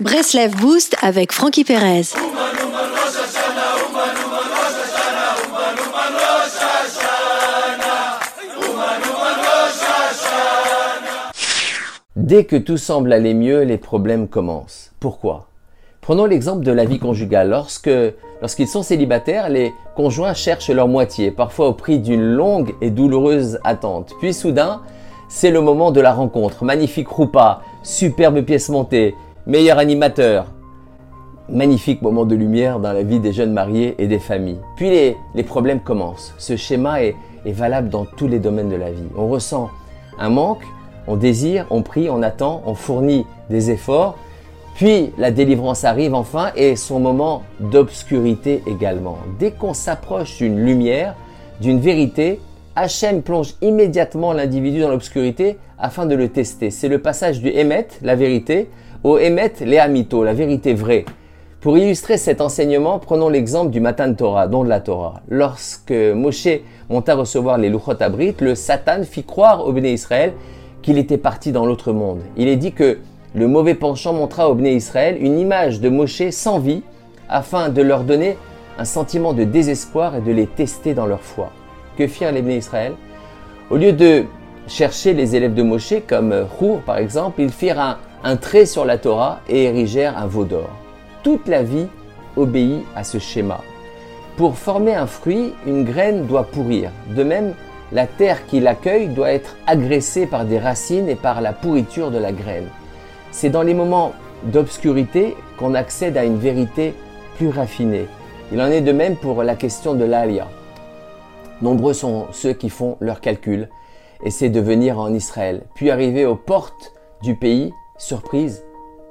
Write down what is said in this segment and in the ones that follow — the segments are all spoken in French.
Breslev Boost avec Frankie Perez. Dès que tout semble aller mieux, les problèmes commencent. Pourquoi? Prenons l'exemple de la vie conjugale. Lorsque, lorsqu'ils sont célibataires, les conjoints cherchent leur moitié, parfois au prix d'une longue et douloureuse attente. Puis soudain, c'est le moment de la rencontre. Magnifique roupa, superbe pièce montée, meilleur animateur. Magnifique moment de lumière dans la vie des jeunes mariés et des familles. Puis les, les problèmes commencent. Ce schéma est, est valable dans tous les domaines de la vie. On ressent un manque, on désire, on prie, on attend, on fournit des efforts, puis la délivrance arrive enfin et son moment d'obscurité également. Dès qu'on s'approche d'une lumière, d'une vérité, Hachem plonge immédiatement l'individu dans l'obscurité afin de le tester. C'est le passage du Emet, la vérité, au Emet, l'Ehamito, la vérité vraie. Pour illustrer cet enseignement, prenons l'exemple du Matan Torah, don de la Torah. Lorsque Moshe monta recevoir les Luchot Abrit, le Satan fit croire au Béné Israël qu'il était parti dans l'autre monde. Il est dit que le mauvais penchant montra au Béné Israël une image de Moshe sans vie afin de leur donner un sentiment de désespoir et de les tester dans leur foi. Que firent les Béné Israël? Au lieu de chercher les élèves de Moshe, comme Rour par exemple, ils firent un, un trait sur la Torah et érigèrent un veau d'or. Toute la vie obéit à ce schéma. Pour former un fruit, une graine doit pourrir. De même, la terre qui l'accueille doit être agressée par des racines et par la pourriture de la graine. C'est dans les moments d'obscurité qu'on accède à une vérité plus raffinée. Il en est de même pour la question de l'Alia. Nombreux sont ceux qui font leurs calculs, essaient de venir en Israël, puis arriver aux portes du pays, surprise,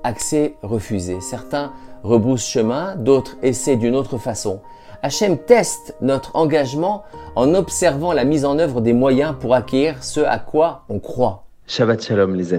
accès refusé. Certains rebroussent chemin, d'autres essaient d'une autre façon. Hachem teste notre engagement en observant la mise en œuvre des moyens pour acquérir ce à quoi on croit. Shabbat Shalom les amis.